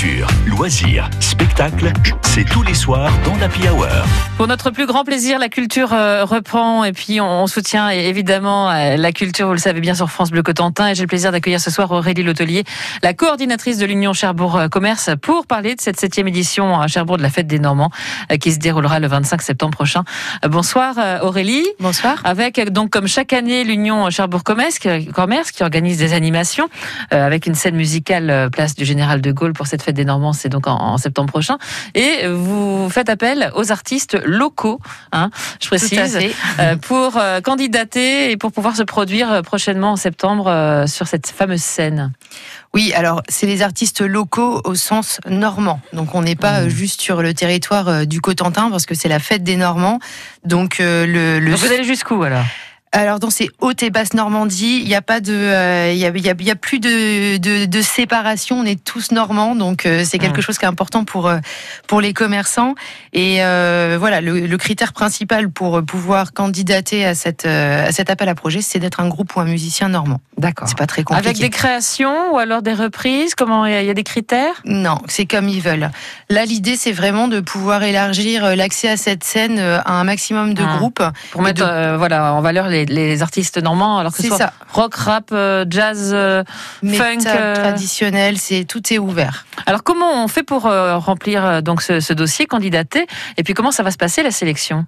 Culture, loisirs, spectacles, c'est tous les soirs dans l'Happy Hour. Pour notre plus grand plaisir, la culture euh, reprend et puis on, soutient évidemment euh, la culture, vous le savez bien, sur France Bleu Cotentin. Et j'ai le plaisir d'accueillir ce soir Aurélie Lotelier, la coordinatrice de l'Union Cherbourg euh, Commerce, pour parler de cette septième édition à Cherbourg de la Fête des Normands qui se déroulera le 25 septembre prochain. Bonsoir Aurélie. Bonsoir. Avec donc comme chaque année l'Union Cherbourg Commerce, Commerce qui organise des animations avec une scène musicale place du Général de Gaulle pour cette Fête des Normands, c'est donc en, septembre prochain. Et vous faites appel aux artistes locaux, hein, je précise, euh, pour euh, candidater et pour pouvoir se produire euh, prochainement en septembre sur cette fameuse scène. Oui, alors c'est les artistes locaux au sens normand. Donc on n'est pas mmh. juste sur le territoire du Cotentin parce que c'est la fête des Normands. Donc le, le... vous allez jusqu'où alors? Alors dans ces hautes et basses Normandie, il n'y a pas de, euh, il y, a, y, a, plus de, de, de, séparation. On est tous normands, donc euh, c'est quelque chose qui est important pour euh, pour les commerçants. Et voilà, le, le, critère principal pour pouvoir candidater à cette à cet appel à projet, c'est d'être un groupe ou un musicien normand. D'accord. C'est pas très compliqué. Avec des créations ou alors des reprises? Comment il y, a des critères? Non, c'est comme ils veulent. Là, l'idée c'est vraiment de pouvoir élargir l'accès à cette scène à un maximum de ah. groupes pour mettre voilà en valeur les les, artistes normands, alors que ce soit ça. rock, rap, euh, jazz, euh, funk, euh, traditionnel, c'est tout est ouvert. Alors comment on fait pour remplir donc ce, ce dossier, candidater, et puis comment ça va se passer la sélection?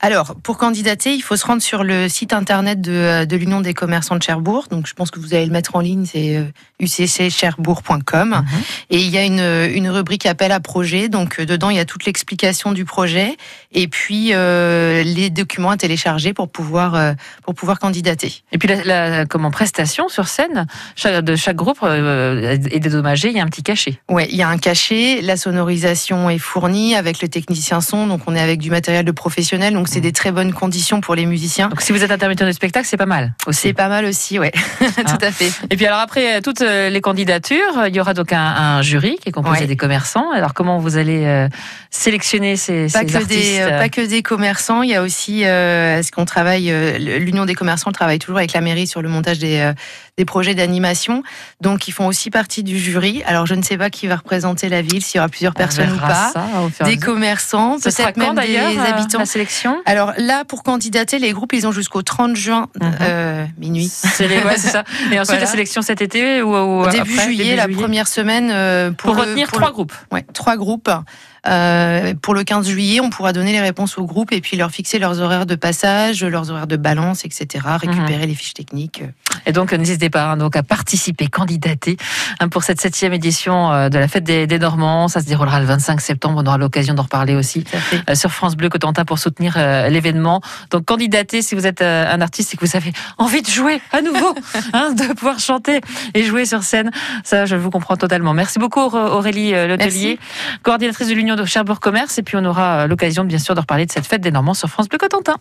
Alors, pour candidater, il faut se rendre sur le site internet de, euh, de l'Union des commerçants de Cherbourg. Donc, je pense que vous allez le mettre en ligne, c'est ucccherbourg.com. Euh, mhm. Et il y a une, une, rubrique appel à projet. Donc, euh, dedans, il y a toute l'explication du projet et puis les documents à télécharger pour pouvoir, pour pouvoir candidater. Et puis, la, comment, prestation sur scène de chaque groupe est dédommagée, il y a un petit cachet. Oui, il y a un cachet. La sonorisation est fournie avec le technicien son. Donc, on est avec du matériel de professionnel donc c'est des très bonnes conditions pour les musiciens. Donc si vous êtes intermittent de spectacle, c'est pas mal aussi. C'est pas mal aussi, ouais, tout hein. à fait. Et puis alors après euh, toutes euh, les candidatures, il y aura donc un, jury qui est composé des commerçants. Alors comment vous allez euh, sélectionner ces, pas que Des, pas que des commerçants, il y a aussi, est-ce qu'on travaille, l'Union des commerçants travaille toujours avec la mairie sur le montage des, des projets d'animation. Donc ils font aussi partie du jury. Alors je ne sais pas qui va représenter la ville, s'il y aura plusieurs personnes ou pas. des commerçants, peut-être même des habitants. Alors là, pour candidater, les groupes, ils ont jusqu'au 30 juin, mhm. minuit. C'est ça. Et ensuite, la sélection cet été ou, ou début juillet, la première semaine pour, retenir trois groupes. Ouais, trois groupes. Euh, pour le 15 juillet, on pourra donner les réponses au groupe et puis leur fixer leurs horaires de passage, leurs horaires de balance, etc. Récupérer mhm. les fiches techniques. Et donc n'hésitez pas hein, donc à participer, candidater hein, pour cette septième édition euh, de la fête des, des, Normands. Ça se déroulera le 25 septembre. On aura l'occasion d'en reparler aussi euh, sur France Bleu Cotentin pour soutenir l'événement. Donc candidatez si vous êtes un artiste et que vous avez envie de jouer à nouveau, hein, de pouvoir chanter et jouer sur scène. Ça, je vous comprends totalement. Merci beaucoup Aurélie Letelier, coordinatrice de l'Union de Cherbourg Commerce. Et puis on aura euh, l'occasion, bien sûr, de reparler de cette fête des Normands sur France Bleu Cotentin.